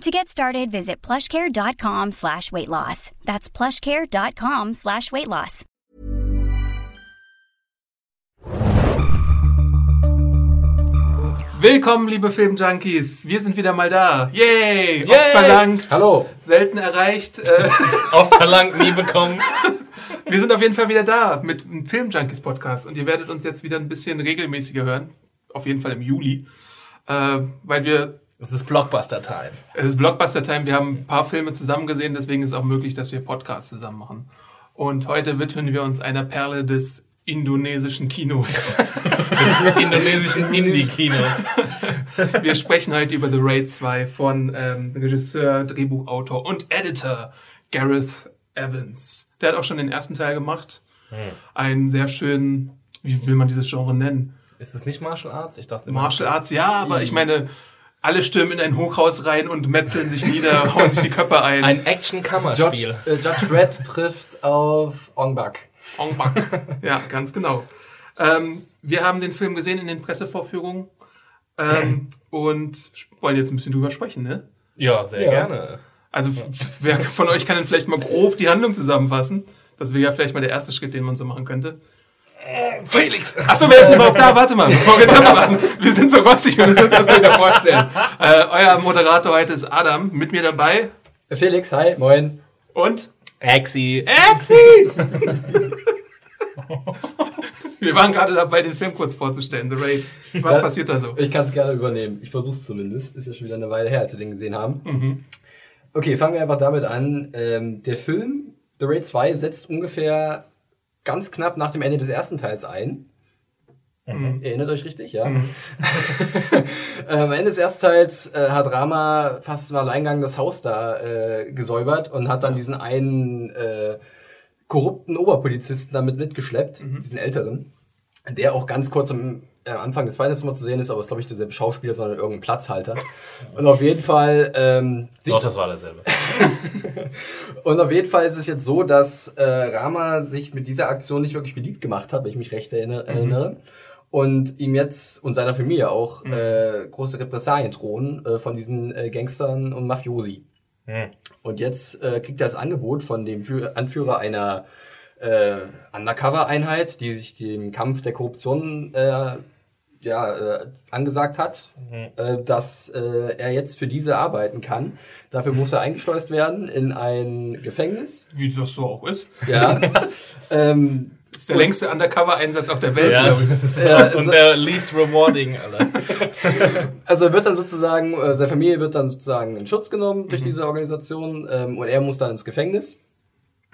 To get started, visit plushcare.com slash weight loss. That's plushcare.com slash weight loss. Willkommen, liebe Filmjunkies. Wir sind wieder mal da. Yay! Yay! Oft verlangt. Hallo. Selten erreicht. Oft verlangt, nie bekommen. wir sind auf jeden Fall wieder da mit einem Filmjunkies Podcast und ihr werdet uns jetzt wieder ein bisschen regelmäßiger hören. Auf jeden Fall im Juli. Äh, weil wir Das ist Blockbuster-Time. Es ist Blockbuster-Time. Wir haben ein paar Filme zusammen gesehen, deswegen ist es auch möglich, dass wir Podcasts zusammen machen. Und heute widmen wir uns einer Perle des indonesischen Kinos. Des indonesischen Indie-Kinos. wir sprechen heute über The Raid 2 von ähm, Regisseur, Drehbuchautor und Editor Gareth Evans. Der hat auch schon den ersten Teil gemacht. Einen sehr schönen, wie will man dieses Genre nennen? Ist es nicht Martial Arts? Ich dachte immer- Martial Arts, ja, aber ich meine, alle stürmen in ein Hochhaus rein und metzeln sich nieder, hauen sich die Köpfe ein. Ein Judge, Action-Kammerspiel. äh, Judge Dredd trifft auf Ong Bak. En bak. Ja, ganz genau. Ähm, wir haben den Film gesehen in den Pressevorführungen ähm, und wollen jetzt ein bisschen drüber sprechen, ne? Ja, sehr Ja. gerne. Also wer von euch kann denn vielleicht mal grob die Handlung zusammenfassen? Das wäre ja vielleicht mal der erste Schritt, den man so machen könnte. Felix! Achso, wer ist denn überhaupt da? Warte mal, bevor wir das machen. Wir sind so rostig, wir müssen uns erstmal wieder vorstellen. Äh, euer Moderator heute ist Adam, mit mir dabei Äh, Felix, hi, moin. und Axi. Exi! Wir waren gerade dabei, den Film kurz vorzustellen, The Raid. Was Ja. passiert da so? Ich kann es gerne übernehmen. Ich versuch's zumindest. Ist ja schon wieder eine Weile her, als wir den gesehen haben. Okay, fangen wir einfach damit an. Ähm, der Film The Raid 2 setzt ungefähr ganz knapp nach dem Ende des ersten Teils ein. Erinnert euch richtig, ja? ähm, am Ende des ersten Teils äh, hat Rama fast im Alleingang das Haus da äh, gesäubert und hat dann diesen einen äh, korrupten Oberpolizisten damit mitgeschleppt, diesen älteren, der auch ganz kurz am äh, Anfang des zweiten Mal zu sehen ist, aber ist glaube ich derselbe Schauspieler, sondern irgendein Platzhalter. Und auf jeden Fall ähm, Doch, das war derselbe. und auf jeden Fall ist es jetzt so, dass äh, Rama sich mit dieser Aktion nicht wirklich beliebt gemacht hat, wenn ich mich recht erinnere. erinnere. Und ihm jetzt und seiner Familie auch äh, große Repressalien drohen äh, von diesen äh, Gangstern und Mafiosi. Und jetzt äh, kriegt er das Angebot von dem Führ Anführer einer äh, Undercover-Einheit, die sich dem Kampf der Korruption äh, ja, äh, angesagt hat, äh, dass äh, er jetzt für diese arbeiten kann. Dafür muss er eingeschleust werden in ein Gefängnis. Wie das so auch ist. Ja. ähm, Das ist der längste Undercover-Einsatz auf der Welt, Ja. glaube ich. ja, Und der least rewarding, Alter. also er wird dann sozusagen, äh, seine Familie wird dann sozusagen in Schutz genommen durch diese Organisation ähm, und er muss dann ins Gefängnis.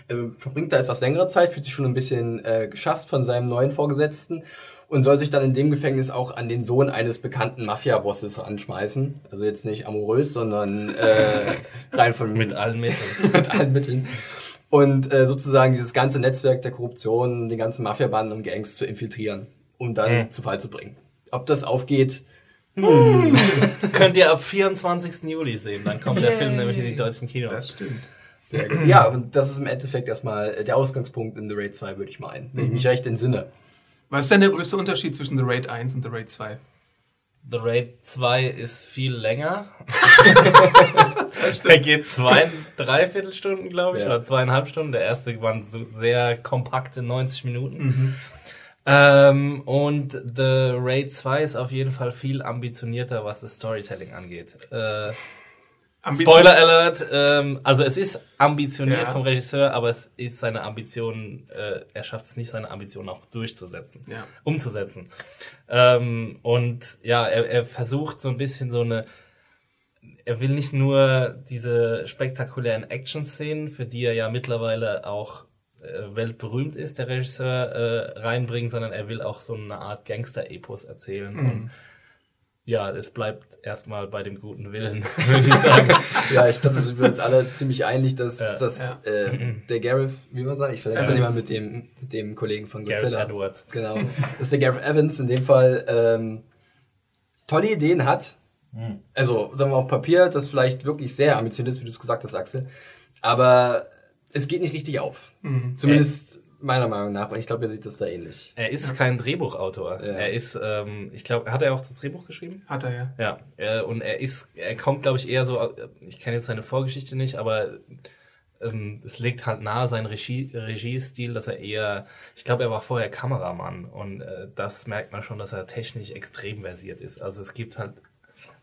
Äh, verbringt da etwas längere Zeit, fühlt sich schon ein bisschen äh, geschasst von seinem neuen Vorgesetzten und soll sich dann in dem Gefängnis auch an den Sohn eines bekannten Mafia-Bosses anschmeißen. Also jetzt nicht amorös, sondern äh, rein von Mit allen Mitteln. mit allen Mitteln. Und äh, sozusagen dieses ganze Netzwerk der Korruption, die ganzen Mafiabanden und Gangs zu infiltrieren, um dann zu Fall zu bringen. Ob das aufgeht, Könnt ihr ab 24. Juli sehen. Dann kommt der Film nämlich in die deutschen Das Kinos. stimmt. sehr gut. Ja, und das ist im Endeffekt erstmal der Ausgangspunkt in The Raid 2, würde ich meinen. Wenn ich mich recht entsinne. Was ist denn der größte Unterschied zwischen The Raid 1 und The Raid 2? The Raid 2 ist viel länger. Der geht zwei, dreiviertel Stunden, glaube ich, Ja. oder zweieinhalb Stunden. Der erste waren so sehr kompakte 90 Minuten. Ähm, und The Raid 2 ist auf jeden Fall viel ambitionierter, was das Storytelling angeht. Äh, Spoiler Alert, ähm, also es ist ambitioniert Ja. vom Regisseur, aber es ist seine Ambition, äh, er schafft es nicht, seine Ambition auch durchzusetzen, Ja. umzusetzen. Ähm, und ja, er, er versucht so ein bisschen so eine, er will nicht nur diese spektakulären Action-Szenen, für die er ja mittlerweile auch äh, weltberühmt ist, der Regisseur, äh, reinbringen, sondern er will auch so eine Art Gangster-Epos erzählen. Und ja, es bleibt erstmal bei dem guten Willen, würde ich sagen. ja, ich glaube, da sind wir uns alle ziemlich einig, dass, ja. dass ja. Äh, der Gareth, wie man sagt, ich verletze ja mit dem, mit dem Kollegen von Godzilla. Gareth Edwards. Genau. dass der Gareth Evans in dem Fall ähm, tolle Ideen hat. Mhm. Also, sagen wir auf Papier, das vielleicht wirklich sehr ambitioniert ist, wie du es gesagt hast, Axel. Aber es geht nicht richtig auf. Mhm. Zumindest Meiner Meinung nach. Und ich glaube, er sieht das da ähnlich. Er ist ja. kein Drehbuchautor. Ja. Er ist, ähm, ich glaube, hat er auch das Drehbuch geschrieben? Hat er, ja. Ja. Äh, und er ist, er kommt, glaube ich, eher so, ich kenne jetzt seine Vorgeschichte nicht, aber ähm, es legt halt nahe sein Regie, Regiestil, dass er eher, ich glaube, er war vorher Kameramann und äh, das merkt man schon, dass er technisch extrem versiert ist. Also es gibt halt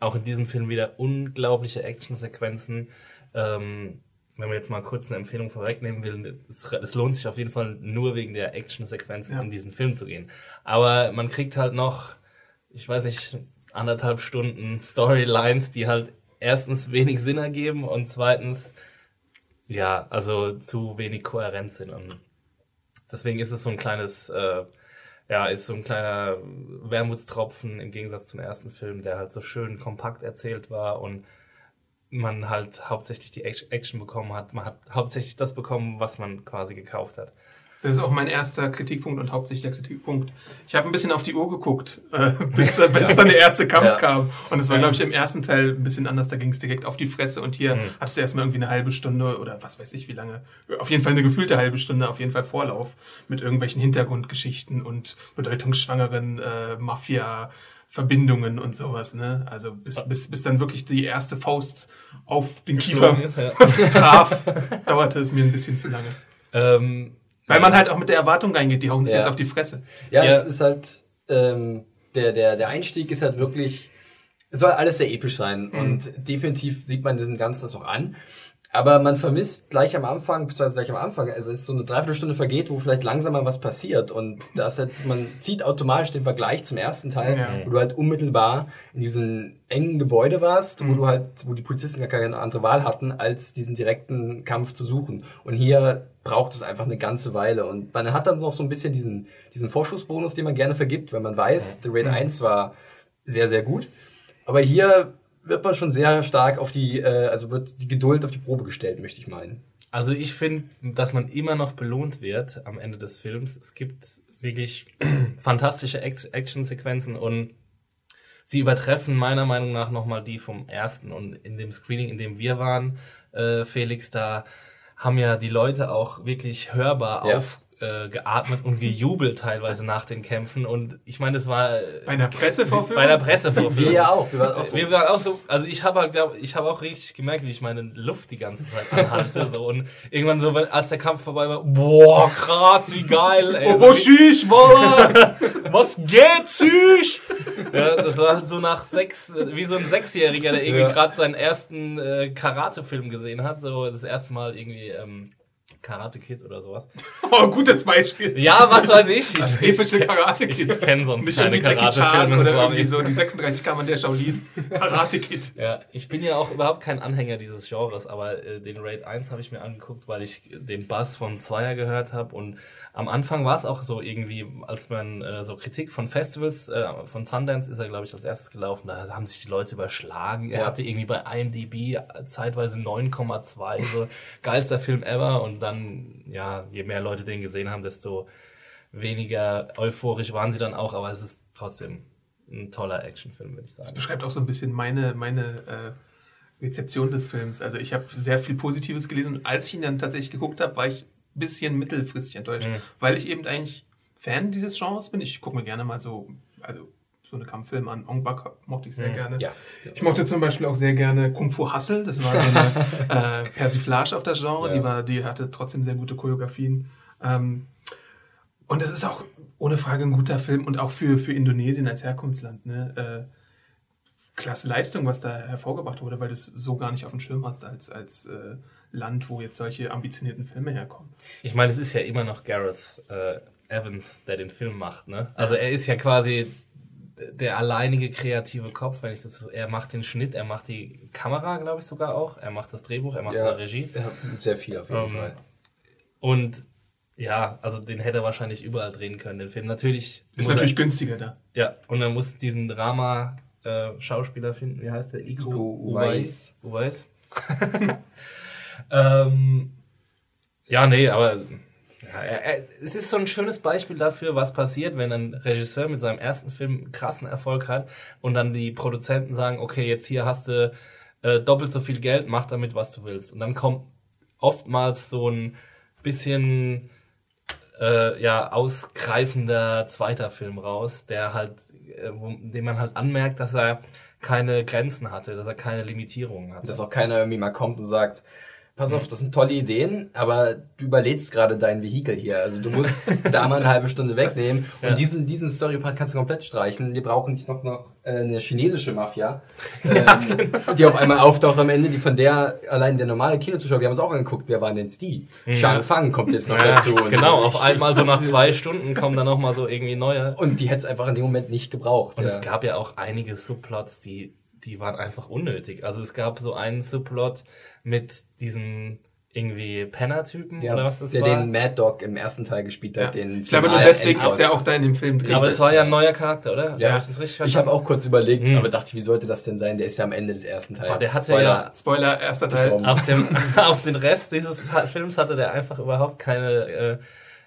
auch in diesem Film wieder unglaubliche Actionsequenzen. Ähm, wenn man jetzt mal kurz eine Empfehlung vorwegnehmen will, es, es lohnt sich auf jeden Fall nur wegen der Actionsequenzen ja. in diesen Film zu gehen. Aber man kriegt halt noch, ich weiß nicht, anderthalb Stunden Storylines, die halt erstens wenig Sinn ergeben und zweitens, ja, also zu wenig kohärent sind. Und deswegen ist es so ein kleines, äh, ja, ist so ein kleiner Wermutstropfen im Gegensatz zum ersten Film, der halt so schön kompakt erzählt war und man halt hauptsächlich die Action bekommen hat. Man hat hauptsächlich das bekommen, was man quasi gekauft hat. Das ist auch mein erster Kritikpunkt und hauptsächlich der Kritikpunkt. Ich habe ein bisschen auf die Uhr geguckt, äh, bis, bis dann der erste Kampf ja. kam. Und es war, glaube ich, im ersten Teil ein bisschen anders. Da ging es direkt auf die Fresse. Und hier mhm. hattest du erstmal irgendwie eine halbe Stunde oder was weiß ich wie lange. Auf jeden Fall eine gefühlte halbe Stunde, auf jeden Fall Vorlauf mit irgendwelchen Hintergrundgeschichten und bedeutungsschwangeren äh, Mafia- Verbindungen und sowas, ne? Also bis, bis, bis dann wirklich die erste Faust auf den Kiefer ist, ja. traf, dauerte es mir ein bisschen zu lange. Ähm, Weil man halt auch mit der Erwartung reingeht, die hauen sich ja. jetzt auf die Fresse. Ja, ja. es ist halt, ähm, der, der, der Einstieg ist halt wirklich, es soll alles sehr episch sein mhm. und definitiv sieht man diesem Ganzen das auch an. Aber man vermisst gleich am Anfang, beziehungsweise gleich am Anfang, also es ist so eine Dreiviertelstunde vergeht, wo vielleicht langsam mal was passiert. Und das halt, man zieht automatisch den Vergleich zum ersten Teil, ja. wo du halt unmittelbar in diesem engen Gebäude warst, mhm. wo du halt, wo die Polizisten gar keine andere Wahl hatten, als diesen direkten Kampf zu suchen. Und hier braucht es einfach eine ganze Weile. Und man hat dann noch so ein bisschen diesen, diesen Vorschussbonus, den man gerne vergibt, wenn man weiß, The Raid mhm. 1 war sehr, sehr gut. Aber hier wird man schon sehr stark auf die, äh, also wird die Geduld auf die Probe gestellt, möchte ich meinen. Also ich finde, dass man immer noch belohnt wird am Ende des Films. Es gibt wirklich fantastische Actionsequenzen und sie übertreffen meiner Meinung nach nochmal die vom ersten. Und in dem Screening, in dem wir waren, äh, Felix, da haben ja die Leute auch wirklich hörbar ja. auf äh, geatmet und gejubelt teilweise nach den Kämpfen. Und ich meine, das war äh, bei einer Pressevorführung. Bei einer Pressevorführung. Wir ja auch. Wir waren auch so. Wir waren auch so also ich habe halt, glaub, ich habe auch richtig gemerkt, wie ich meine Luft die ganze Zeit anhalte. so und irgendwann so, als der Kampf vorbei war, boah krass, wie geil. Ey. Oh, wo schieß, Was geht, Süß? Ja, das war halt so nach sechs, wie so ein Sechsjähriger, der irgendwie ja. gerade seinen ersten äh, Karate-Film gesehen hat. So das erste Mal irgendwie. Ähm, Karate Kid oder sowas. Oh, gutes Beispiel. Ja, was weiß ich. Ich, das epische Karate Kid. Ich, ich kenne sonst Nicht keine Karate-Filme. Oder irgendwie so die 36 Kammern der Shaolin. Karate Kid. Ja, ich bin ja auch überhaupt kein Anhänger dieses Genres, aber äh, den Raid 1 habe ich mir angeguckt, weil ich den Bass vom Zweier gehört habe und am Anfang war es auch so irgendwie, als man äh, so Kritik von Festivals, äh, von Sundance ist er glaube ich als erstes gelaufen, da haben sich die Leute überschlagen. Er hatte irgendwie bei IMDb zeitweise 9,2, so geilster Film ever und dann ja, je mehr Leute den gesehen haben, desto weniger euphorisch waren sie dann auch, aber es ist trotzdem ein toller Actionfilm, würde ich sagen. Das beschreibt auch so ein bisschen meine, meine äh, Rezeption des Films. Also ich habe sehr viel Positives gelesen und als ich ihn dann tatsächlich geguckt habe, war ich bisschen mittelfristig enttäuscht, mhm. weil ich eben eigentlich Fan dieses Genres bin. Ich gucke mir gerne mal so, also so eine Kampffilme an. Ong Bak mochte ich sehr mhm. gerne. Ja. Ich mochte zum Beispiel auch sehr gerne Kung Fu Hustle. Das war so eine äh, Persiflage auf das Genre. Ja. Die, war, die hatte trotzdem sehr gute Choreografien. Ähm, und es ist auch ohne Frage ein guter Film und auch für, für Indonesien als Herkunftsland. Ne? Äh, klasse Leistung, was da hervorgebracht wurde, weil du es so gar nicht auf dem Schirm hast als, als äh, Land, wo jetzt solche ambitionierten Filme herkommen. Ich meine, es ist ja immer noch Gareth äh, Evans, der den Film macht. Ne? Also er ist ja quasi der alleinige kreative Kopf, wenn ich das, er macht den Schnitt, er macht die Kamera, glaube ich sogar auch, er macht das Drehbuch, er macht ja, die Regie. Ja, sehr viel auf jeden um, ähm, Fall. Und ja, also den hätte er wahrscheinlich überall drehen können, den Film. Natürlich. Ist natürlich er, günstiger da. Ja, und er muss diesen Drama äh, Schauspieler finden. Wie heißt der? Iko, Iko Uwais. Ähm, ja, nee, aber ja, es ist so ein schönes Beispiel dafür, was passiert, wenn ein Regisseur mit seinem ersten Film krassen Erfolg hat und dann die Produzenten sagen, okay, jetzt hier hast du äh, doppelt so viel Geld, mach damit, was du willst. Und dann kommt oftmals so ein bisschen äh, ja ausgreifender zweiter Film raus, der halt, äh, wo, dem man halt anmerkt, dass er keine Grenzen hatte, dass er keine Limitierungen hatte. Dass auch keiner irgendwie mal kommt und sagt, pass auf, das sind tolle Ideen, aber du überlädst gerade dein Vehikel hier. Also du musst da mal eine halbe Stunde wegnehmen. Und Ja. diesen, diesen Storypart kannst du komplett streichen. Wir brauchen nicht noch, noch äh, eine chinesische Mafia, ähm, die auf einmal auftaucht am Ende, die von der allein der normale Kinozuschauer, wir haben uns auch angeguckt, wer waren denn die? Shang Fang kommt jetzt noch Ja, dazu. Genau, so. auf einmal so nach zwei Stunden kommen dann noch mal so irgendwie neue. Und die hätte es einfach in dem Moment nicht gebraucht. Und ja. es gab ja auch einige Subplots, die, die waren einfach unnötig. Also es gab so einen Subplot mit diesem irgendwie Penner-Typen Ja, oder was das der war. den Mad Dog im ersten Teil gespielt hat. Ja. Den Ich glaube, nur deswegen Endboss. ist der auch da in dem Film drin. aber das war ja ein neuer Charakter, oder? Ja, Hab ich ich habe auch kurz überlegt, Hm. aber dachte, wie sollte das denn sein? Der ist ja am Ende des ersten Teils. Aber der hatte Spoiler. ja Spoiler, erster Teil. Auf dem auf den Rest dieses Films hatte der einfach überhaupt keine äh,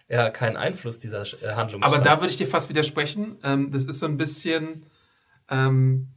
ja keinen Einfluss dieser äh, Handlung. Aber da würde ich dir fast widersprechen. Ähm, das ist so ein bisschen, ähm,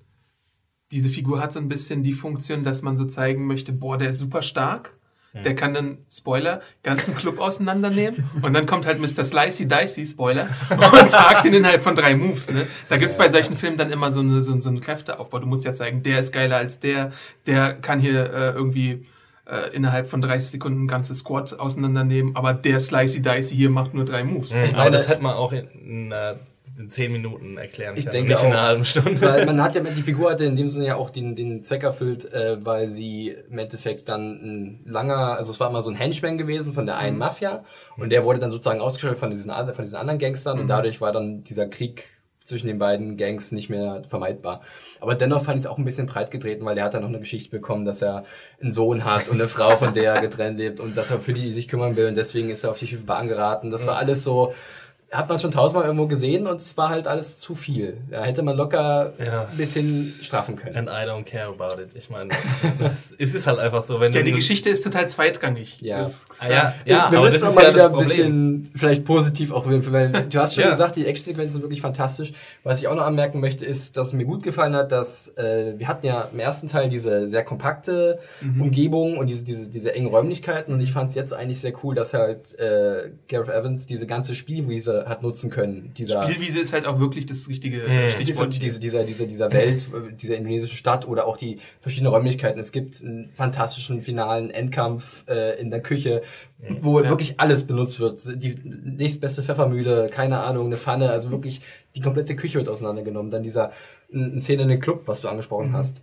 diese Figur hat so ein bisschen die Funktion, dass man so zeigen möchte, boah, der ist super stark. Der kann dann, Spoiler, ganzen Club auseinandernehmen. Und dann kommt halt Mr. Slicey Dicey, Spoiler, und sagt ihn innerhalb von drei Moves. Ne? Da gibt's bei solchen Filmen dann immer so, eine, so, so einen Kräfteaufbau. Du musst ja zeigen, der ist geiler als der, der kann hier äh, irgendwie äh, innerhalb von 30 Sekunden ein ganzes Squad auseinandernehmen, aber der Slicey Dicey hier macht nur drei Moves. aber meine- das hätte man auch in, in, äh, in zehn Minuten erklären Ich denke nicht in einer auch. halben Stunde. Weil man hat ja, die Figur hatte in dem Sinne ja auch den, den Zweck erfüllt, äh, weil sie im Endeffekt dann ein langer, also es war immer so ein Henchman gewesen von der einen Mafia und der wurde dann sozusagen ausgestellt von diesen, von diesen anderen Gangstern und dadurch war dann dieser Krieg zwischen den beiden Gangs nicht mehr vermeidbar. Aber dennoch fand ich es auch ein bisschen breit getreten, weil der hat dann noch eine Geschichte bekommen, dass er einen Sohn hat und eine Frau, von der er getrennt lebt und dass er für die sich kümmern will und deswegen ist er auf die Schiffbahn geraten. Das war alles so, hat man schon tausendmal irgendwo gesehen und es war halt alles zu viel. Da hätte man locker Ja. ein bisschen straffen können. And I don't care about it. Ich meine, es ist halt einfach so, wenn Ja, du die Geschichte ist total zweitrangig. Ja. Das ist Ah, ja, ja, wir aber müssen das ist mal ja wieder das ein Problem. bisschen vielleicht positiv auch, weil du hast schon Ja. gesagt, die Actionsequenzen sind wirklich fantastisch. Was ich auch noch anmerken möchte, ist, dass mir gut gefallen hat, dass äh, wir hatten ja im ersten Teil diese sehr kompakte Mhm. Umgebung und diese, diese, diese engen Räumlichkeiten und ich fand es jetzt eigentlich sehr cool, dass halt äh, Gareth Evans diese ganze Spielwiese hat nutzen können. Dieser, Spielwiese ist halt auch wirklich das richtige Mhm. äh, die, Stichwort. diese, dieser, dieser, dieser Welt, äh, dieser indonesischen Stadt oder auch die verschiedenen Räumlichkeiten. Es gibt einen fantastischen finalen Endkampf äh, in der Küche, wo wirklich alles benutzt wird. Die nächstbeste Pfeffermühle, keine Ahnung, eine Pfanne, also wirklich die komplette Küche wird auseinandergenommen. Dann dieser eine Szene in den Club, was du angesprochen hast.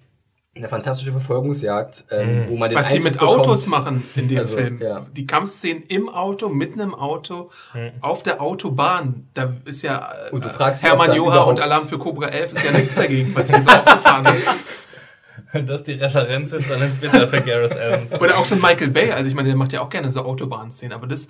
Eine fantastische Verfolgungsjagd, ähm, wo man den Was die Eindruck mit Autos bekommt- machen in dem Also, Film. ja. Die Kampfszenen im Auto, mitten im Auto, auf der Autobahn. Da ist ja äh, Und du fragst Hermann Joha und Alarm für Cobra 11 ist ja nichts dagegen, was hier so aufgefahren ist. Wenn das die Referenz ist, dann ist bitter für Gareth Evans. Oder auch so ein Michael Bay, also ich meine, der macht ja auch gerne so Autobahnszenen, aber das,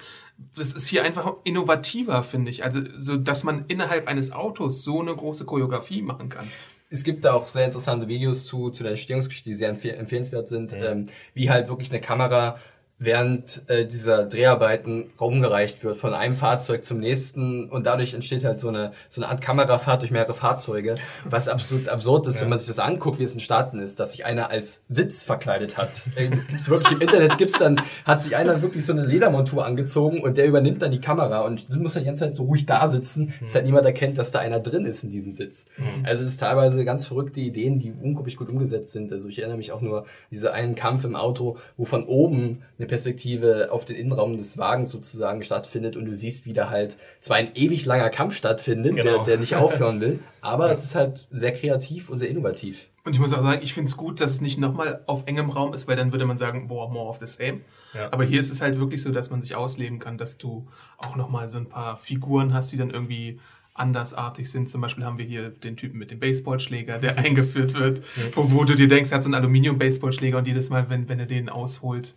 das ist hier einfach innovativer, finde ich. Also, so, dass man innerhalb eines Autos so eine große Choreografie machen kann. Es gibt da auch sehr interessante Videos zu, zu der Entstehungsgeschichte, die sehr empfehl empfehlenswert sind, ähm, wie halt wirklich eine Kamera während äh, dieser Dreharbeiten rumgereicht wird von einem Fahrzeug zum nächsten und dadurch entsteht halt so eine so eine Art Kamerafahrt durch mehrere Fahrzeuge, was absolut absurd ist, wenn man sich das anguckt, wie es entstanden ist, dass sich einer als Sitz verkleidet hat. Äh, gibt's wirklich im Internet gibt's dann hat sich einer wirklich so eine Ledermontur angezogen und der übernimmt dann die Kamera und muss dann die ganze Zeit so ruhig da sitzen, dass halt niemand erkennt, dass da einer drin ist in diesem Sitz. Also es ist teilweise ganz verrückte Ideen, die unglaublich gut umgesetzt sind. Also ich erinnere mich auch nur diese einen Kampf im Auto, wo von oben eine Perspektive auf den Innenraum des Wagens sozusagen stattfindet und du siehst, wie da halt zwar ein ewig langer Kampf stattfindet, Genau. der, der nicht aufhören will, aber es ist halt sehr kreativ und sehr innovativ. Und ich muss auch sagen, ich finde es gut, dass es nicht nochmal auf engem Raum ist, weil dann würde man sagen, boah, more of the same. Ja. Aber hier ist es halt wirklich so, dass man sich ausleben kann, dass du auch nochmal so ein paar Figuren hast, die dann irgendwie andersartig sind. Zum Beispiel haben wir hier den Typen mit dem Baseballschläger, der eingeführt wird, wo, wo du dir denkst, er hat so einen Aluminium-Baseballschläger und jedes Mal, wenn, wenn er den ausholt,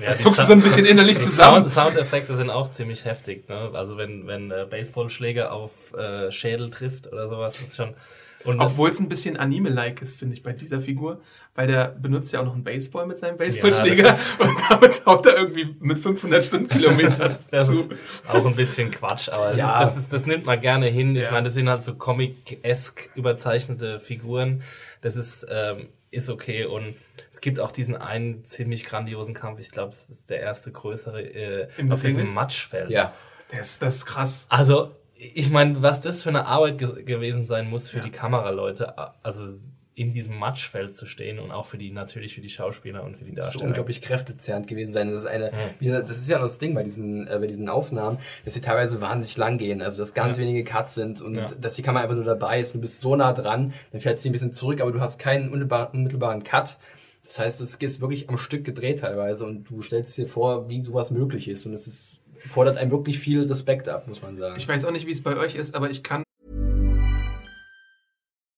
da zuckst du so ein bisschen innerlich zusammen. Sound, Soundeffekte sind auch ziemlich heftig. Ne? Also wenn, wenn äh, Baseballschläger auf äh, Schädel trifft oder sowas, ist schon... Und Obwohl es ein bisschen Anime-like ist, finde ich, bei dieser Figur, weil der benutzt ja auch noch einen Baseball mit seinem Baseballschläger Ja, und damit haut er irgendwie mit 500 Stundenkilometern das, das zu. ist auch ein bisschen Quatsch, aber Ja. das, ist, das, ist, das nimmt man gerne hin. Ich Ja. meine, das sind halt so comic-esk überzeichnete Figuren. Das ist, ähm, ist okay und es gibt auch diesen einen ziemlich grandiosen Kampf. Ich glaube, es ist der erste größere äh, auf diesem? Matschfeld. Ja. Das, ist- das ist krass. Also, ich meine, was das für eine Arbeit ge gewesen sein muss für die Kameraleute, also in diesem Matschfeld zu stehen und auch für die, natürlich für die Schauspieler und für die Das ist Darsteller. unglaublich kräftezehrend gewesen sein. Das ist eine, gesagt, das ist ja das Ding bei diesen, äh, bei diesen Aufnahmen, dass sie teilweise wahnsinnig lang gehen, also dass ganz wenige Cuts sind und Ja. dass die Kamera einfach nur dabei ist. Du bist so nah dran, dann fährt sie ein bisschen zurück, aber du hast keinen unmittelbar, unmittelbaren Cut. Das heißt, es ist wirklich am Stück gedreht teilweise und du stellst dir vor, wie sowas möglich ist und es ist, fordert einem wirklich viel Respekt ab, muss man sagen. Ich weiß auch nicht, wie es bei euch ist, aber ich kann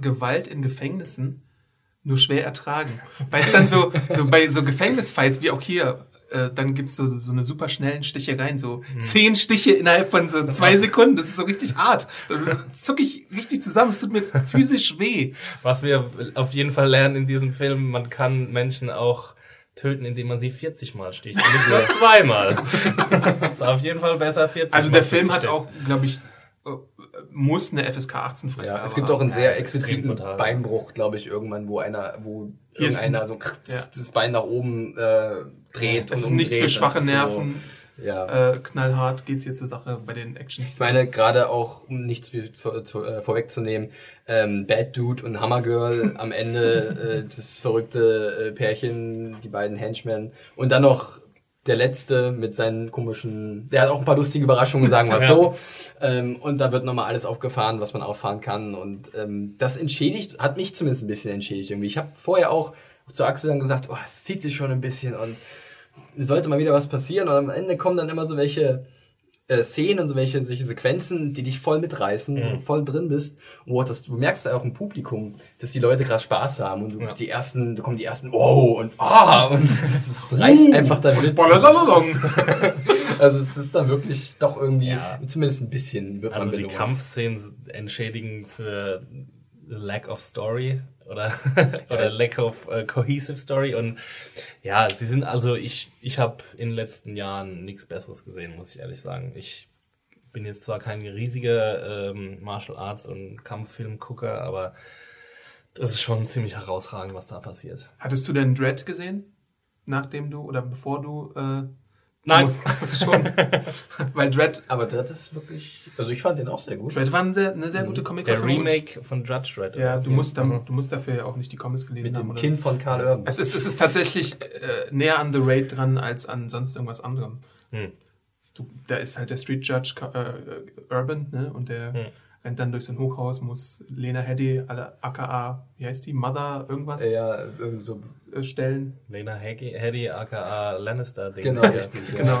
Gewalt in Gefängnissen nur schwer ertragen. Weil es dann so, so bei so Gefängnisfights, wie auch hier, äh, dann gibt's so, so eine super schnellen Stichereien, so zehn Stiche innerhalb von so zwei Sekunden. Das ist so richtig hart. Da zuck ich richtig zusammen. Es tut mir physisch weh. Was wir auf jeden Fall lernen in diesem Film, man kann Menschen auch töten, indem man sie 40 Mal sticht. Und nicht nur zweimal. Das ist auf jeden Fall besser 40 Also Mal der Film hat auch, glaube ich, muss eine FSK 18 Freigabe Ja, es gibt auch einen sehr extrem expliziten. Beinbruch, glaube ich, irgendwann, wo einer, wo Hier ist irgendeiner ein- so ja. das Bein nach oben äh, dreht. Es und ist nichts für schwache Nerven. So, ja. Äh, knallhart geht's hier zur Sache bei den Actions. Ich meine, gerade auch, um nichts viel vor, zu, äh, vorwegzunehmen, ähm, Bad Dude und Hammer Girl am Ende, äh, das verrückte äh, Pärchen, die beiden Henchmen und dann noch der letzte mit seinen komischen, der hat auch ein paar lustige Überraschungen, sagen wir Ja. so. Ähm, und da wird nochmal alles aufgefahren, was man auffahren kann. Und ähm, das entschädigt, hat mich zumindest ein bisschen entschädigt irgendwie. Ich habe vorher auch zu Axel dann gesagt, oh, es zieht sich schon ein bisschen und sollte mal wieder was passieren. Und am Ende kommen dann immer so welche äh, Szenen und so welche solche Sequenzen, die dich voll mitreißen, wo du voll drin bist. Und wo das, du merkst ja auch im Publikum, dass die Leute gerade Spaß haben und du die ersten, da kommen die ersten Oh und Ah und das, das reißt einfach dann mit. Also es ist dann wirklich doch irgendwie, Ja. zumindest ein bisschen wird Also man die. Kampfszenen entschädigen für lack of story oder oder lack of äh, cohesive story und ja, sie sind also ich ich habe in den letzten Jahren nichts besseres gesehen, muss ich ehrlich sagen. Ich bin jetzt zwar kein riesiger ähm, Martial Arts und Kampffilmgucker, aber das ist schon ziemlich herausragend, was da passiert. Hattest du denn Dread gesehen? Nachdem du oder bevor du äh, Nein. Das schon. Weil Dread, Aber das ist wirklich, also ich fand den auch sehr gut. Dread war eine sehr, eine sehr gute comic Der Remake von Judge Dredd. Ja, oder? du musst, dann, du musst dafür ja auch nicht die Comics gelesen Mit haben. dem oder- Kind von Karl Urban. Es ist, es ist tatsächlich äh, näher an The Raid dran als an sonst irgendwas anderem. Hm. Du, da ist halt der Street Judge äh, Urban, ne? Und der Hm. Rennt dann durch sein Hochhaus, muss Lena Headey, alle aka, wie heißt die, Mother irgendwas Ja, irgendwie so. äh, stellen. Lena Headey, Headey aka Lannister. Ding. Genau, richtig. Ja. Genau.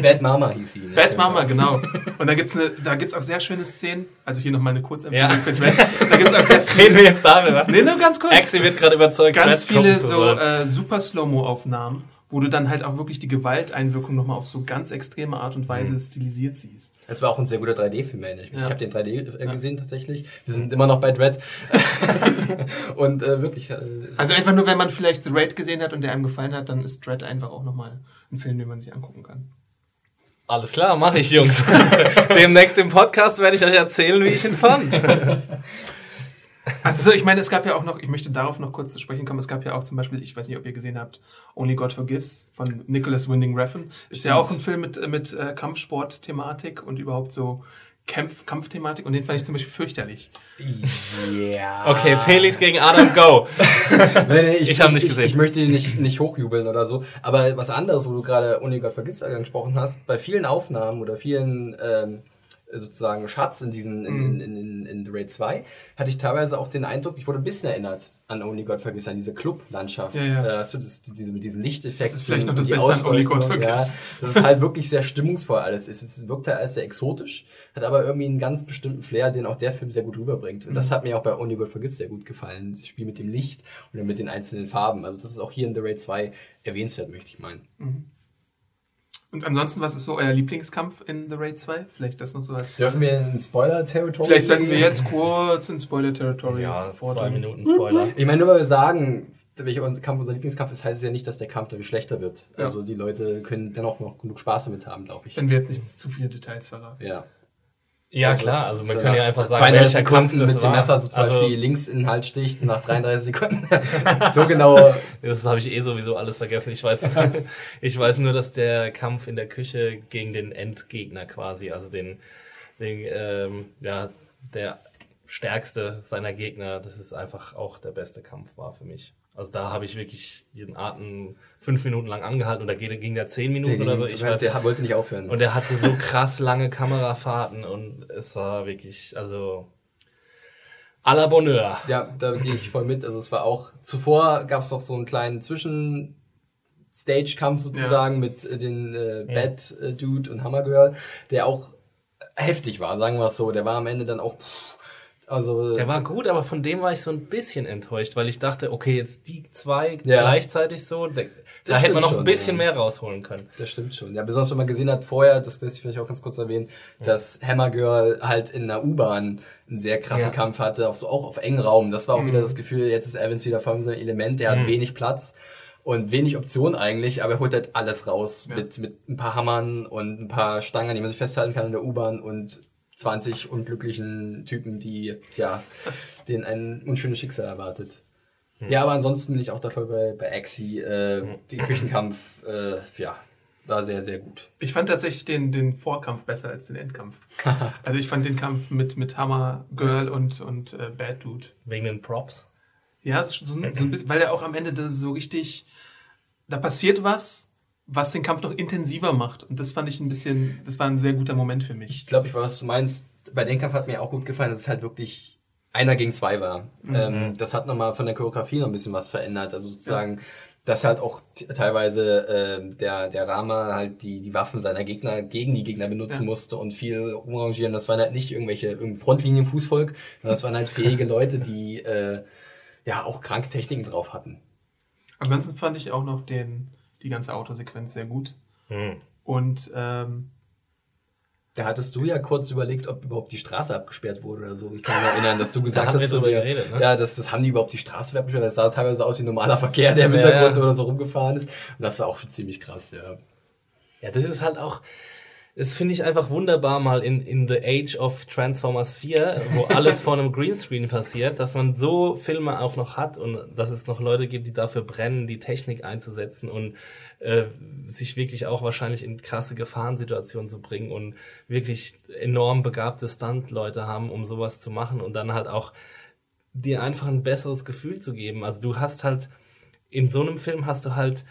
Bad Mama hieß sie. ne? Bad Mama, genau. Und da gibt's eine, da gibt's auch sehr schöne Szenen. Also hier nochmal eine Kurzempfehlung Ja. für Dread. Da gibt's auch sehr Reden viele. wir jetzt darüber? Nee, nur ganz kurz. Axie wird gerade überzeugt, ganz Dread viele so äh, super Slow-Mo-Aufnahmen, wo du dann halt auch wirklich die Gewalteinwirkung nochmal auf so ganz extreme Art und Weise stilisiert siehst. Es war auch ein sehr guter 3D-Film, ähnlich. Ich Ja. habe den 3D äh, gesehen tatsächlich. Wir sind immer noch bei Dread. und äh, wirklich. Äh, Also einfach nur, wenn man vielleicht The Raid gesehen hat und der einem gefallen hat, dann ist Dread einfach auch nochmal ein Film, den man sich angucken kann. Alles klar, mache ich, Jungs. Demnächst im Podcast werde ich euch erzählen, wie ich ihn fand. Also so, ich meine, es gab ja auch noch, ich möchte darauf noch kurz zu sprechen kommen, es gab ja auch zum Beispiel, ich weiß nicht, ob ihr gesehen habt, Only God Forgives von Nicholas Winding Refn. Ist ja auch ein Film mit, mit äh, Kampfsport-Thematik und überhaupt so Kampf, Kampfthematik und den fand ich zum Beispiel fürchterlich. Ja. Okay, Felix gegen Adam, go. Ich, Ich hab nicht gesehen. Ich, ich möchte ihn nicht, nicht hochjubeln oder so. Aber was anderes, wo du gerade ohne Gott vergisst angesprochen hast, bei vielen Aufnahmen oder vielen ähm, sozusagen Shots in diesen in, in, in, in The Raid 2 hatte ich teilweise auch den Eindruck, ich wurde ein bisschen erinnert an Only God Vergiss, an diese Club-Landschaft. Ja, ja. Äh, hast du das, diese, mit diesen Lichteffekten. Das ist vielleicht noch das Beste an Only God Ausleuchtung, ja. Das ist halt wirklich sehr stimmungsvoll alles. Es, es wirkt halt alles sehr exotisch, hat aber irgendwie einen ganz bestimmten Flair, den auch der Film sehr gut rüberbringt. Und das Mhm. hat mir auch bei Only God Forgives sehr gut gefallen. Das Spiel mit dem Licht und mit den einzelnen Farben. Also das ist auch hier in The Raid 2 erwähnenswert, möchte ich meinen. Und ansonsten, was ist so euer Lieblingskampf in The Raid 2? Vielleicht das noch so als Dürfen wir in Spoiler-Territory Vielleicht sollten wir jetzt kurz in Spoiler-Territory Ja, zwei vordringen. Minuten Spoiler. Ich meine, nur weil wir sagen, welcher unser Kampf unser Lieblingskampf ist, heißt es ja nicht, dass der Kampf dadurch schlechter wird. Ja. Also die Leute können dennoch noch genug Spaß damit haben, glaube ich. Wenn wir jetzt nicht zu viele Details verraten. Ja. Ja, klar, also man So kann ja einfach sagen, 32 welcher Kampf Sekunden mit dem. Messer so zum also, Beispiel links in den Hals sticht und nach 33 Sekunden. so genau. Das habe ich eh sowieso alles vergessen. Ich weiß, ich weiß nur, dass der Kampf in der Küche gegen den Endgegner quasi, also den, den ähm, ja, der stärkste seiner Gegner, das ist einfach auch der beste Kampf war für mich. Also da habe ich wirklich den Atem fünf Minuten lang angehalten oder ging ging der zehn Minuten Der, oder so. Ich weiß der wollte nicht aufhören. Und er hatte so krass lange Kamerafahrten und es war wirklich, also à la Bonheur. Ja, da gehe ich voll mit. Also es war auch, zuvor gab es doch so einen kleinen Zwischen-Stage-Kampf sozusagen mit äh, den äh, Bad äh, Dude und Hammer Girl, der auch heftig war, sagen wir es so. Der war am Ende dann auch, pff, also Der war gut, aber von dem war ich so ein bisschen enttäuscht, weil ich dachte, okay, jetzt die zwei Ja. gleichzeitig so, da, da hätte man noch ein schon, bisschen ja. mehr rausholen können. Das stimmt schon. Ja, besonders wenn man gesehen hat vorher, das lässt sich vielleicht auch ganz kurz erwähnen, dass Hammer Girl halt in der U-Bahn einen sehr krassen Ja. Mhm. Kampf hatte, auf so, auch auf engen Raum. Das war auch wieder das Gefühl, jetzt ist Evans wieder vor allem so ein Element, der hat wenig Platz und wenig Optionen eigentlich, aber er holt halt alles raus mit, mit ein paar Hammern und ein paar Stangen, an die man sich festhalten kann in der U-Bahn und 20 unglücklichen Typen, die, ja, denen ein unschönes Schicksal erwartet. Ja, aber ansonsten bin ich auch dafür bei, bei Axie. Äh, die Küchenkampf, äh, ja, war sehr, sehr gut. Ich fand tatsächlich den, den Vorkampf besser als den Endkampf. also ich fand den Kampf mit, mit Hammer Girl und, und äh, Bad Dude. Wegen den Props. Ja, so, so ein bisschen, weil er auch am Ende so richtig, da passiert was, was den Kampf noch intensiver macht. Und das fand ich ein bisschen, das war ein sehr guter Moment für mich. Ich glaube, ich weiß, was du meinst. Bei dem Kampf hat mir auch gut gefallen, dass es halt wirklich einer gegen zwei war. Ähm, das hat nochmal von der Choreografie noch ein bisschen was verändert. Also sozusagen, dass halt auch teilweise ähm, der, der Rama halt die, die Waffen seiner Gegner gegen die Gegner benutzen Ja. musste und viel umrangieren. Das waren halt nicht irgendwelche irgendein Frontlinien-Fußvolk, sondern das waren halt fähige Leute, die äh, ja auch kranke Techniken drauf hatten. Ansonsten fand ich auch noch den, die ganze Autosequenz sehr gut. Und ähm, Da hattest du ja kurz überlegt, ob überhaupt die Straße abgesperrt wurde oder so. Ich kann mich erinnern, dass du gesagt haben wir hast, mir, geredet, ne? ja, das, das haben die überhaupt die Straße abgesperrt. Das sah teilweise aus wie normaler Verkehr, der im Ja, Hintergrund ja. oder so rumgefahren ist. Und das war auch schon ziemlich krass, ja. Ja, das ist halt auch, das finde ich einfach wunderbar mal in, in the age of Transformers 4, wo alles vor einem Greenscreen passiert, dass man so Filme auch noch hat und dass es noch Leute gibt, die dafür brennen, die Technik einzusetzen und äh, sich wirklich auch wahrscheinlich in krasse Gefahrensituationen zu bringen und wirklich enorm begabte Stunt-Leute haben, um sowas zu machen und dann halt auch dir einfach ein besseres Gefühl zu geben. Also du hast halt, in so einem Film hast du halt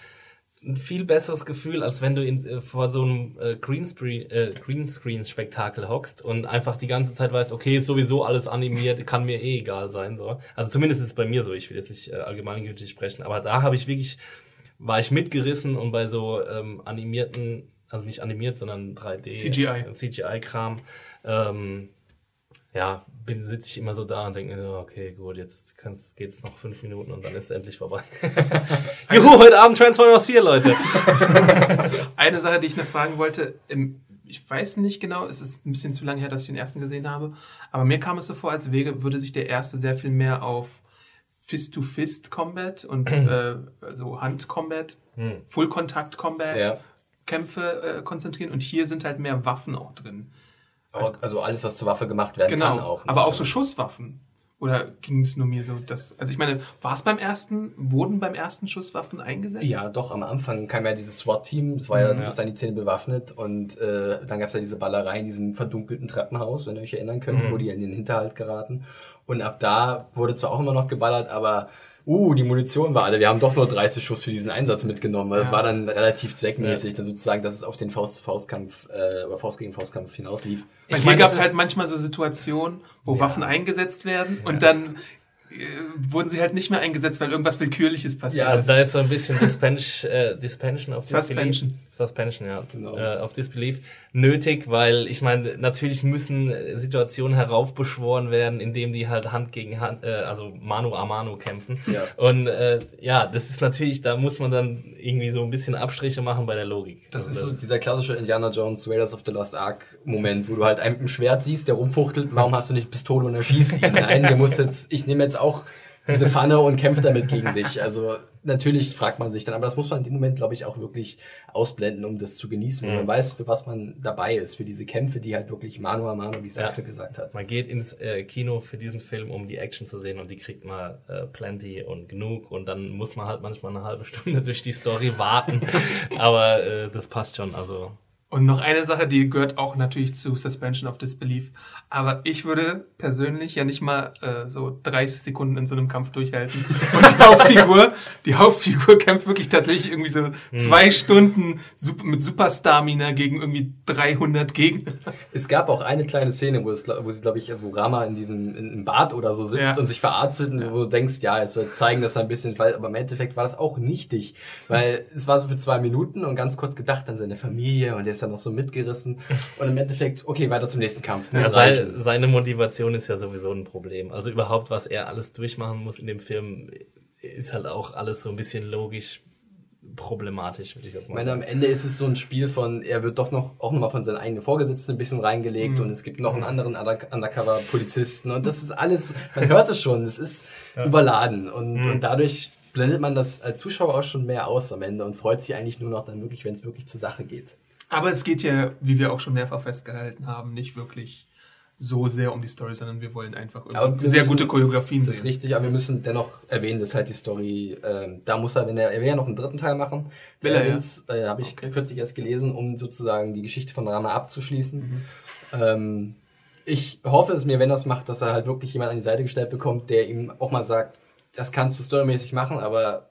ein viel besseres Gefühl, als wenn du in, äh, vor so einem äh, Greenscreen, äh, Greenscreen-Spektakel hockst und einfach die ganze Zeit weißt, okay, ist sowieso alles animiert, kann mir eh egal sein. So. Also zumindest ist es bei mir so, ich will jetzt nicht äh, allgemeingültig sprechen, aber da habe ich wirklich, war ich mitgerissen und bei so ähm, animierten, also nicht animiert, sondern 3D, CGI. CGI-Kram, ähm, ja, bin sitze ich immer so da und denke mir, so, okay, gut, jetzt kann's, geht's noch fünf Minuten und dann ist es endlich vorbei. Juhu, heute Abend Transformers 4, Leute. eine Sache, die ich noch fragen wollte, im, ich weiß nicht genau, es ist ein bisschen zu lange her, dass ich den ersten gesehen habe, aber mir kam es so vor, als wäre, würde sich der erste sehr viel mehr auf Fist-to-Fist-Combat und äh, so Hand-Combat, Full-Kontakt-Combat Ja. Kämpfe äh, konzentrieren und hier sind halt mehr Waffen auch drin. Also, also alles, was zur Waffe gemacht werden Genau, kann auch. ne? aber auch so Schusswaffen. Oder ging es nur mir so, dass, also ich meine, war es beim ersten, wurden beim ersten Schuss Waffen eingesetzt? Ja, doch, am Anfang kam ja dieses SWAT-Team, das war ja bis an die Zähne bewaffnet und äh, dann gab's ja diese Ballerei in diesem verdunkelten Treppenhaus, wenn ihr euch erinnern könnt, wo die in den Hinterhalt geraten. Und ab da wurde zwar auch immer noch geballert, aber uh, die Munition war alle. Wir haben doch nur 30 Schuss für diesen Einsatz mitgenommen. Das war dann relativ zweckmäßig, dann sozusagen, dass es auf den Faust-Faustkampf äh, oder Faust gegen Faustkampf hinauslief. Weil Ich hier meine, gab das es halt manchmal so Situationen, wo Waffen eingesetzt werden und dann wurden sie halt nicht mehr eingesetzt, weil irgendwas Willkürliches passiert Also ist. da ist so ein bisschen Dispension, äh, Dispension auf Suspension. Disbelief. Suspension, ja. Genau. Äh, auf Disbelief nötig, weil ich meine, natürlich müssen äh, Situationen heraufbeschworen werden, indem die halt Hand gegen Hand, äh, also Manu a Manu kämpfen. Ja. Und äh, ja, das ist natürlich, da muss man dann irgendwie so ein bisschen Abstriche machen bei der Logik. Das Also ist so dieser klassische Indiana Jones Raiders of the Lost Ark Moment, wo du halt einen mit dem Schwert siehst, der rumfuchtelt, warum hast du nicht Pistole und erschießt ihn? Nein, du musst jetzt, ich nehme jetzt auch diese Pfanne und kämpfe damit gegen dich. Also natürlich fragt man sich dann, aber das muss man in dem Moment, glaube ich, auch wirklich ausblenden, um das zu genießen. Und man weiß, für was man dabei ist, für diese Kämpfe, die halt wirklich Mano a Mano, wie Sachse gesagt hat. Man geht ins äh, Kino für diesen Film, um die Action zu sehen und die kriegt man äh, plenty und genug und dann muss man halt manchmal eine halbe Stunde durch die Story warten, aber äh, das passt schon, also Und noch eine Sache, die gehört auch natürlich zu Suspension of Disbelief. Aber ich würde persönlich ja nicht mal äh, so 30 Sekunden in so einem Kampf durchhalten. Und die Hauptfigur, die Hauptfigur kämpft wirklich tatsächlich irgendwie so zwei Stunden sup- mit Superstamina gegen irgendwie 300 Gegner. Es gab auch eine kleine Szene, wo, es, wo sie, glaube ich, also wo Rama in diesem in, im Bad oder so sitzt Ja. und sich verarztet und wo du denkst, ja, jetzt soll zeigen, dass er ein bisschen fall, aber im Endeffekt war das auch nichtig, weil es war so für zwei Minuten und ganz kurz gedacht an seine Familie und der ist dann noch so mitgerissen und im Endeffekt, okay, weiter zum nächsten Kampf. Ja, reichen. sei, seine Motivation ist ja sowieso ein Problem. Also überhaupt, was er alles durchmachen muss in dem Film, ist halt auch alles so ein bisschen logisch problematisch, würde ich das Ich mal meine, sagen. am Ende ist es so ein Spiel von, er wird doch noch auch nochmal von seinen eigenen Vorgesetzten ein bisschen reingelegt und es gibt noch einen anderen Under- Undercover-Polizisten und das ist alles, man hört es schon, es ist überladen und, und dadurch blendet man das als Zuschauer auch schon mehr aus am Ende und freut sich eigentlich nur noch dann wirklich, wenn es wirklich zur Sache geht. Aber es geht ja, wie wir auch schon mehrfach festgehalten haben, nicht wirklich so sehr um die Story, sondern wir wollen einfach Aber wir sehr müssen- gute Choreografien Das ist sehen. richtig, aber wir müssen dennoch erwähnen, dass halt die Story, ähm, da muss er, wenn er, er will ja noch einen dritten Teil machen, Will er, ja? Evans, äh, habe ich Okay. kürzlich erst gelesen, um sozusagen die Geschichte von Rama abzuschließen. Mhm. Ähm, ich hoffe es mir, wenn er es macht, dass er halt wirklich jemand an die Seite gestellt bekommt, der ihm auch mal sagt, das kannst du storymäßig machen, aber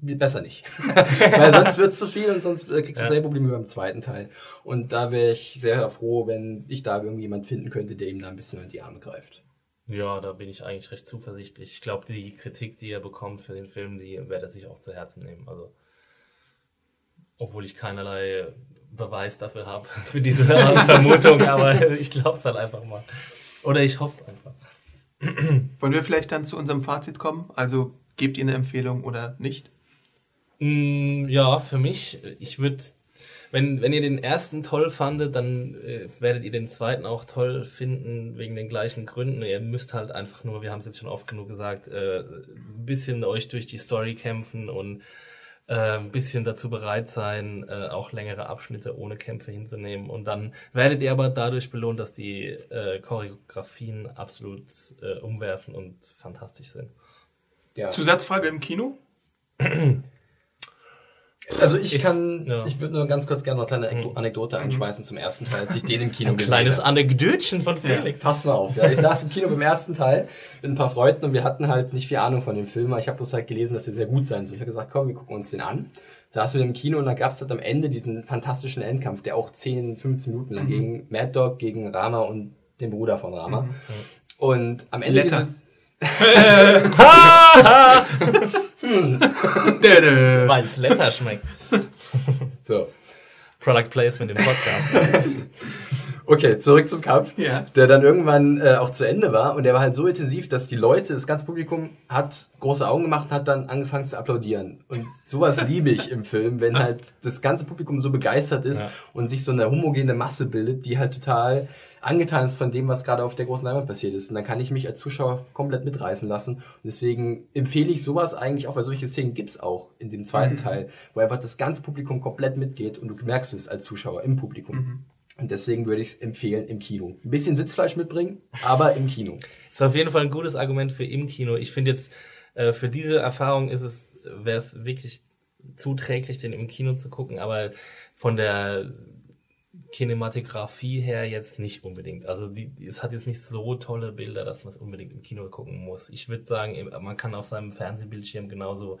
besser nicht. Weil sonst wird es zu viel und sonst äh, kriegst du selber Probleme beim zweiten Teil. Und da wäre ich sehr froh, wenn ich da irgendwie jemand finden könnte, der ihm da ein bisschen in die Arme greift. Ja, da bin ich eigentlich recht zuversichtlich. Ich glaube, die Kritik, die er bekommt für den Film, die wird er sich auch zu Herzen nehmen. Also, obwohl ich keinerlei Beweis dafür habe, für diese Vermutung, aber ich glaube es halt einfach mal. Oder ich hoffe es einfach. Wollen wir vielleicht dann zu unserem Fazit kommen? Also gebt ihr eine Empfehlung oder nicht? Mm, ja, für mich, ich würde, wenn, wenn ihr den ersten toll fandet, dann äh, werdet ihr den zweiten auch toll finden, wegen den gleichen Gründen. Ihr müsst halt einfach nur, wir haben es jetzt schon oft genug gesagt, äh, ein bisschen euch durch die Story kämpfen und äh, ein bisschen dazu bereit sein, äh, auch längere Abschnitte ohne Kämpfe hinzunehmen. Und dann werdet ihr aber dadurch belohnt, dass die äh, Choreografien absolut äh, umwerfen und fantastisch sind. Ja. Zusatzfrage im Kino? Also ich Ist- kann, ja. ich würde nur ganz kurz gerne noch eine kleine Anekdo- Anekdote einschmeißen zum ersten Teil, als ich den im Kino Ein gesehen kleines habe. Anekdötchen von Felix. Pass mal auf, ja. Ich saß im Kino beim ersten Teil mit ein paar Freunden und wir hatten halt nicht viel Ahnung von dem Film, aber ich habe bloß halt gelesen, dass der sehr gut sein soll. Ich habe gesagt, komm, wir gucken uns den an. Saßen wir im Kino und da gab es halt am Ende diesen fantastischen Endkampf, der auch 10, 15 Minuten lang gegen Mad Dog, gegen Rama und den Bruder von Rama. Und am Ende Letter. dieses, Dädä. Weil es lecker schmeckt. so. Product Placement im Podcast. Okay, zurück zum Kampf, Ja. der dann irgendwann äh, auch zu Ende war und der war halt so intensiv, dass die Leute, das ganze Publikum hat große Augen gemacht und hat dann angefangen zu applaudieren. Und sowas liebe ich im Film, wenn halt das ganze Publikum so begeistert ist Ja. und sich so eine homogene Masse bildet, die halt total angetan ist von dem, was gerade auf der großen Leinwand passiert ist. Und dann kann ich mich als Zuschauer komplett mitreißen lassen. Und deswegen empfehle ich sowas eigentlich auch, weil solche Szenen gibt's auch in dem zweiten Teil, wo einfach das ganze Publikum komplett mitgeht und du merkst es als Zuschauer im Publikum. Und deswegen würde ich es empfehlen im Kino. Ein bisschen Sitzfleisch mitbringen, aber im Kino. Ist auf jeden Fall ein gutes Argument für im Kino. Ich finde jetzt, äh, für diese Erfahrung ist es, wäre es wirklich zuträglich, den im Kino zu gucken, aber von der Kinematografie her jetzt nicht unbedingt. Also die, es hat jetzt nicht so tolle Bilder, dass man es unbedingt im Kino gucken muss. Ich würde sagen, man kann auf seinem Fernsehbildschirm genauso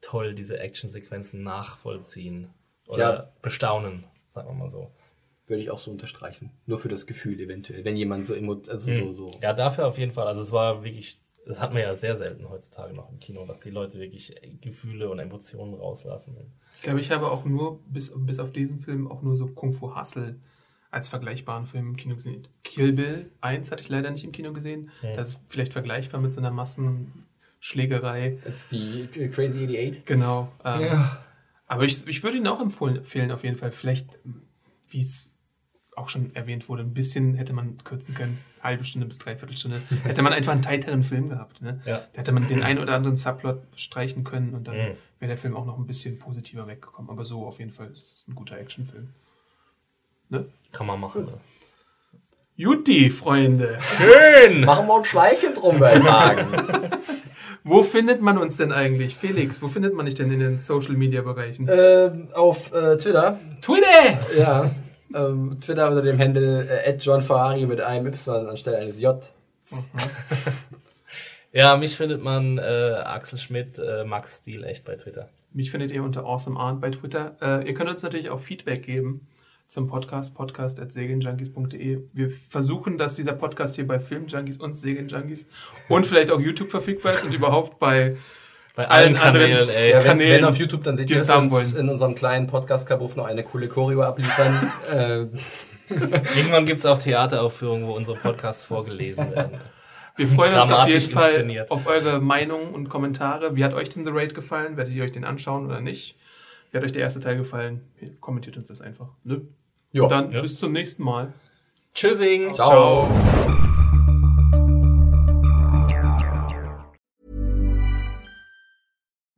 toll diese Actionsequenzen nachvollziehen oder Ja. bestaunen, sagen wir mal so. Würde ich auch so unterstreichen. Nur für das Gefühl eventuell, wenn jemand so emo also so, so. Ja, dafür auf jeden Fall. Also es war wirklich, das hat man ja sehr selten heutzutage noch im Kino, dass die Leute wirklich Gefühle und Emotionen rauslassen. Ich glaube, ich habe auch nur, bis, bis auf diesen Film, auch nur so Kung Fu Hustle als vergleichbaren Film im Kino gesehen. Kill Bill 1 hatte ich leider nicht im Kino gesehen. Das ist vielleicht vergleichbar mit so einer Massenschlägerei. Jetzt die äh, Crazy 88. Genau. Ähm, Aber ich, ich würde ihn auch empfohlen, empfehlen, auf jeden Fall. Vielleicht, wie es auch schon erwähnt wurde, ein bisschen hätte man kürzen können. Halbe Stunde bis dreiviertel Stunde. hätte man einfach einen tighteren Film gehabt. Ne? Ja. Da hätte man den einen oder anderen Subplot streichen können und dann wäre der Film auch noch ein bisschen positiver weggekommen. Aber so auf jeden Fall ist es ein guter Actionfilm. Ne? Kann man machen. Ne? Juti, Freunde. Schön! Machen wir ein Schleifchen drum bei Hagen. Wo findet man uns denn eigentlich? Felix, wo findet man dich denn in den Social Media Bereichen? ähm, auf äh, Twitter. Twitter! Ja. Ähm, Twitter unter dem Handle äh, @johnferrari mit einem Y anstelle eines J. Ja, mich findet man äh, Axel Schmidt, äh, Max Stil echt bei Twitter. Mich findet ihr unter awesomearnt bei Twitter. Äh, ihr könnt uns natürlich auch Feedback geben zum Podcast, podcast.segenjunkies.de. Wir versuchen, dass dieser Podcast hier bei Filmjunkies und Segenjunkies und vielleicht auch YouTube verfügbar ist und überhaupt bei Bei allen Allen anderen- Kanälen, ey. Ja, wenn, Kanälen, wenn auf YouTube, dann seht ihr uns haben uns in unserem kleinen Podcast-Kabuff noch eine coole Choreo abliefern. äh, Irgendwann gibt's auch Theateraufführungen, wo unsere Podcasts vorgelesen werden. Wir freuen uns auf jeden Fall auf eure Meinungen und Kommentare. Wie hat euch denn The Raid gefallen? Werdet ihr euch den anschauen oder nicht? Wie hat euch der erste Teil gefallen? Kommentiert uns das einfach. Ne? ja. Und dann Ja. bis zum nächsten Mal. Tschüssing! Ciao.